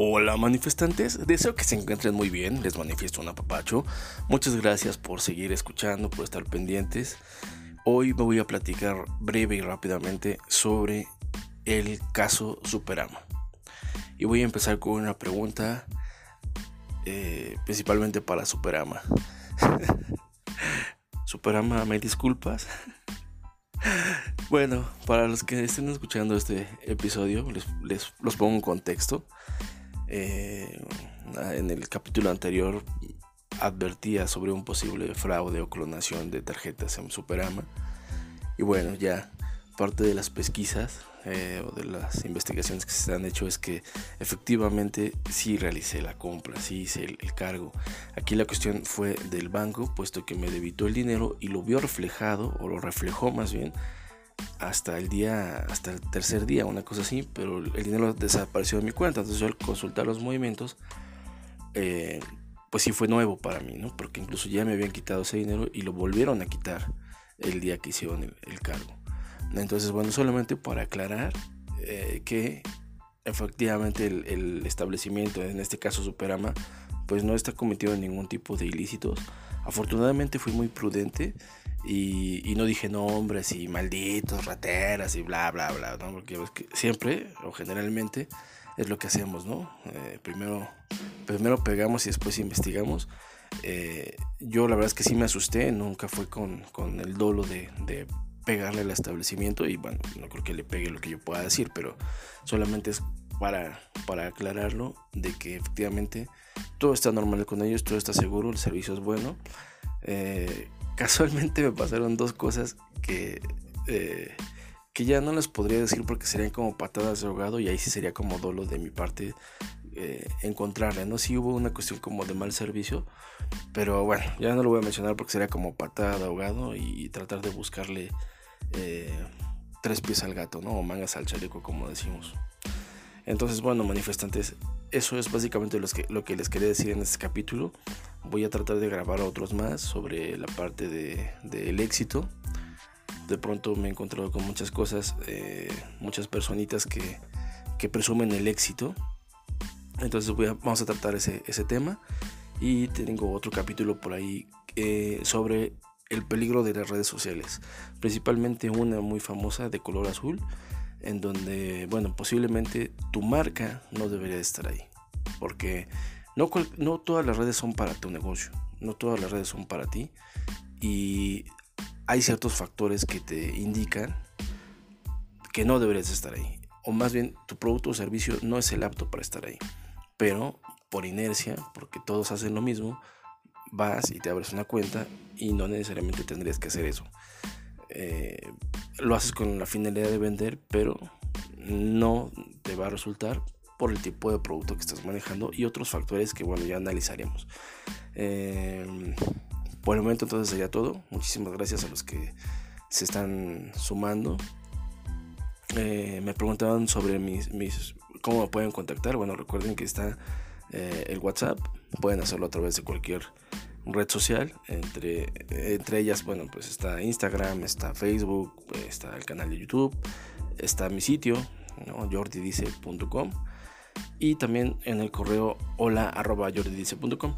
Hola manifestantes, deseo que se encuentren muy bien, les manifiesto un apapacho. Muchas gracias por seguir escuchando, por estar pendientes. Hoy me voy a platicar breve y rápidamente sobre el caso Superama. Y voy a empezar con una pregunta eh, principalmente para Superama. Superama, ¿me disculpas? bueno, para los que estén escuchando este episodio, les, los pongo en contexto. Eh, en el capítulo anterior advertía sobre un posible fraude o clonación de tarjetas en Superama. Y bueno, ya parte de las pesquisas eh, o de las investigaciones que se han hecho es que efectivamente sí realicé la compra, sí hice el, el, cargo. Aquí la cuestión fue del banco, puesto que me debitó el dinero y lo vio reflejado, o lo reflejó más bien, hasta el día, hasta el tercer día, una cosa así, pero el dinero desapareció de mi cuenta. Entonces yo al consultar los movimientos, eh, pues sí fue nuevo para mí, ¿no? Porque incluso ya me habían quitado ese dinero y lo volvieron a quitar el día que hicieron el, cargo. Entonces, bueno, solamente para aclarar eh, que efectivamente el, establecimiento, en este caso Superama, pues no está cometiendo ningún tipo de ilícitos. Afortunadamente fui muy prudente y, no dije nombres y malditos, rateras y bla, bla, bla, ¿no? Porque siempre o generalmente es lo que hacemos, ¿no? Eh, primero, primero pegamos y después investigamos. Eh, yo la verdad es que sí me asusté, nunca fue con, con el dolo de, de, pegarle al establecimiento y bueno, no creo que le pegue lo que yo pueda decir, pero solamente es para, para aclararlo de que efectivamente todo está normal con ellos, todo está seguro, el servicio es bueno. Eh, casualmente me pasaron dos cosas que, eh, que ya no les podría decir porque serían como patadas de ahogado y ahí sí sería como dolo de mi parte eh, encontrarle, ¿no? Sí hubo una cuestión como de mal servicio, pero bueno, ya no lo voy a mencionar porque sería como patada de ahogado y, tratar de buscarle eh, tres pies al gato, ¿no? O mangas al chaleco, como decimos. Entonces, bueno, manifestantes, eso es básicamente lo que les quería decir en este capítulo. Voy a tratar de grabar otros más sobre la parte del de, éxito. De pronto me he encontrado con muchas cosas, eh, muchas personitas que, que, presumen el éxito. Entonces voy a, vamos a tratar ese, ese, tema. Y tengo otro capítulo por ahí eh, sobre el peligro de las redes sociales. Principalmente una muy famosa de color azul en donde, bueno, posiblemente tu marca no debería estar ahí. Porque no, todas las redes son para tu negocio, no todas las redes son para ti. Y hay ciertos factores que te indican que no deberías estar ahí. O más bien, tu producto o servicio no es el apto para estar ahí. Pero por inercia, porque todos hacen lo mismo, vas y te abres una cuenta y no necesariamente tendrías que hacer eso. Eh, lo haces con la finalidad de vender, pero no te va a resultar por el tipo de producto que estás manejando y otros factores que bueno ya analizaremos. Eh, por el momento entonces sería todo. Muchísimas gracias a los que se están sumando. Eh, me preguntaban sobre mis, mis, cómo me pueden contactar. Bueno, recuerden que está el WhatsApp. Pueden hacerlo a través de cualquier red social. Entre, entre ellas, bueno, pues está Instagram, está Facebook, está el canal de YouTube, está mi sitio, ¿no? jordidice.com y también en el correo hola arroba jordidice.com.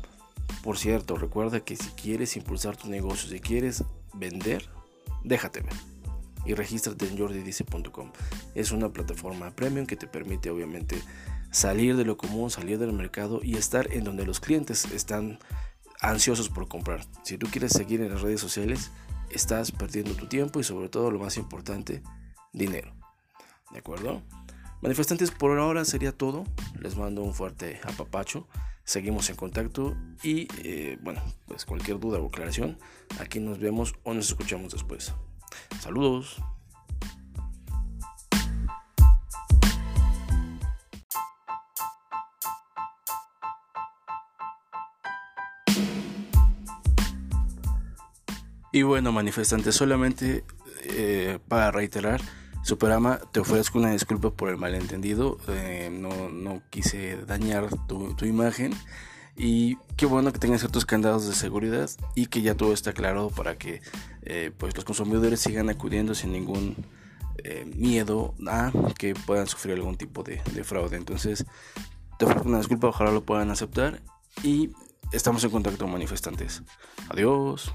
Por cierto, recuerda que si quieres impulsar tu negocio, si quieres vender, déjate ver y regístrate en jordidice.com. Es una plataforma premium que te permite obviamente salir de lo común, salir del mercado y estar en donde los clientes están ansiosos por comprar. Si tú quieres seguir en las redes sociales, estás perdiendo tu tiempo y sobre todo lo más importante, dinero. ¿De acuerdo? Manifestantes, por ahora sería todo. Les mando un fuerte apapacho. Seguimos en contacto y eh, bueno, pues cualquier duda o aclaración, aquí nos vemos o nos escuchamos después. Saludos. Y bueno, manifestantes, solamente eh, para reiterar, Superama, te ofrezco una disculpa por el malentendido. Eh, no, no, quise dañar tu, tu, imagen. Y qué bueno que tengas ciertos candados de seguridad y que ya todo está aclarado para que eh, pues los consumidores sigan acudiendo sin ningún miedo a que puedan sufrir algún tipo de, de fraude. Entonces, Te ofrezco una disculpa, ojalá lo puedan aceptar y estamos en contacto manifestantes. Adiós.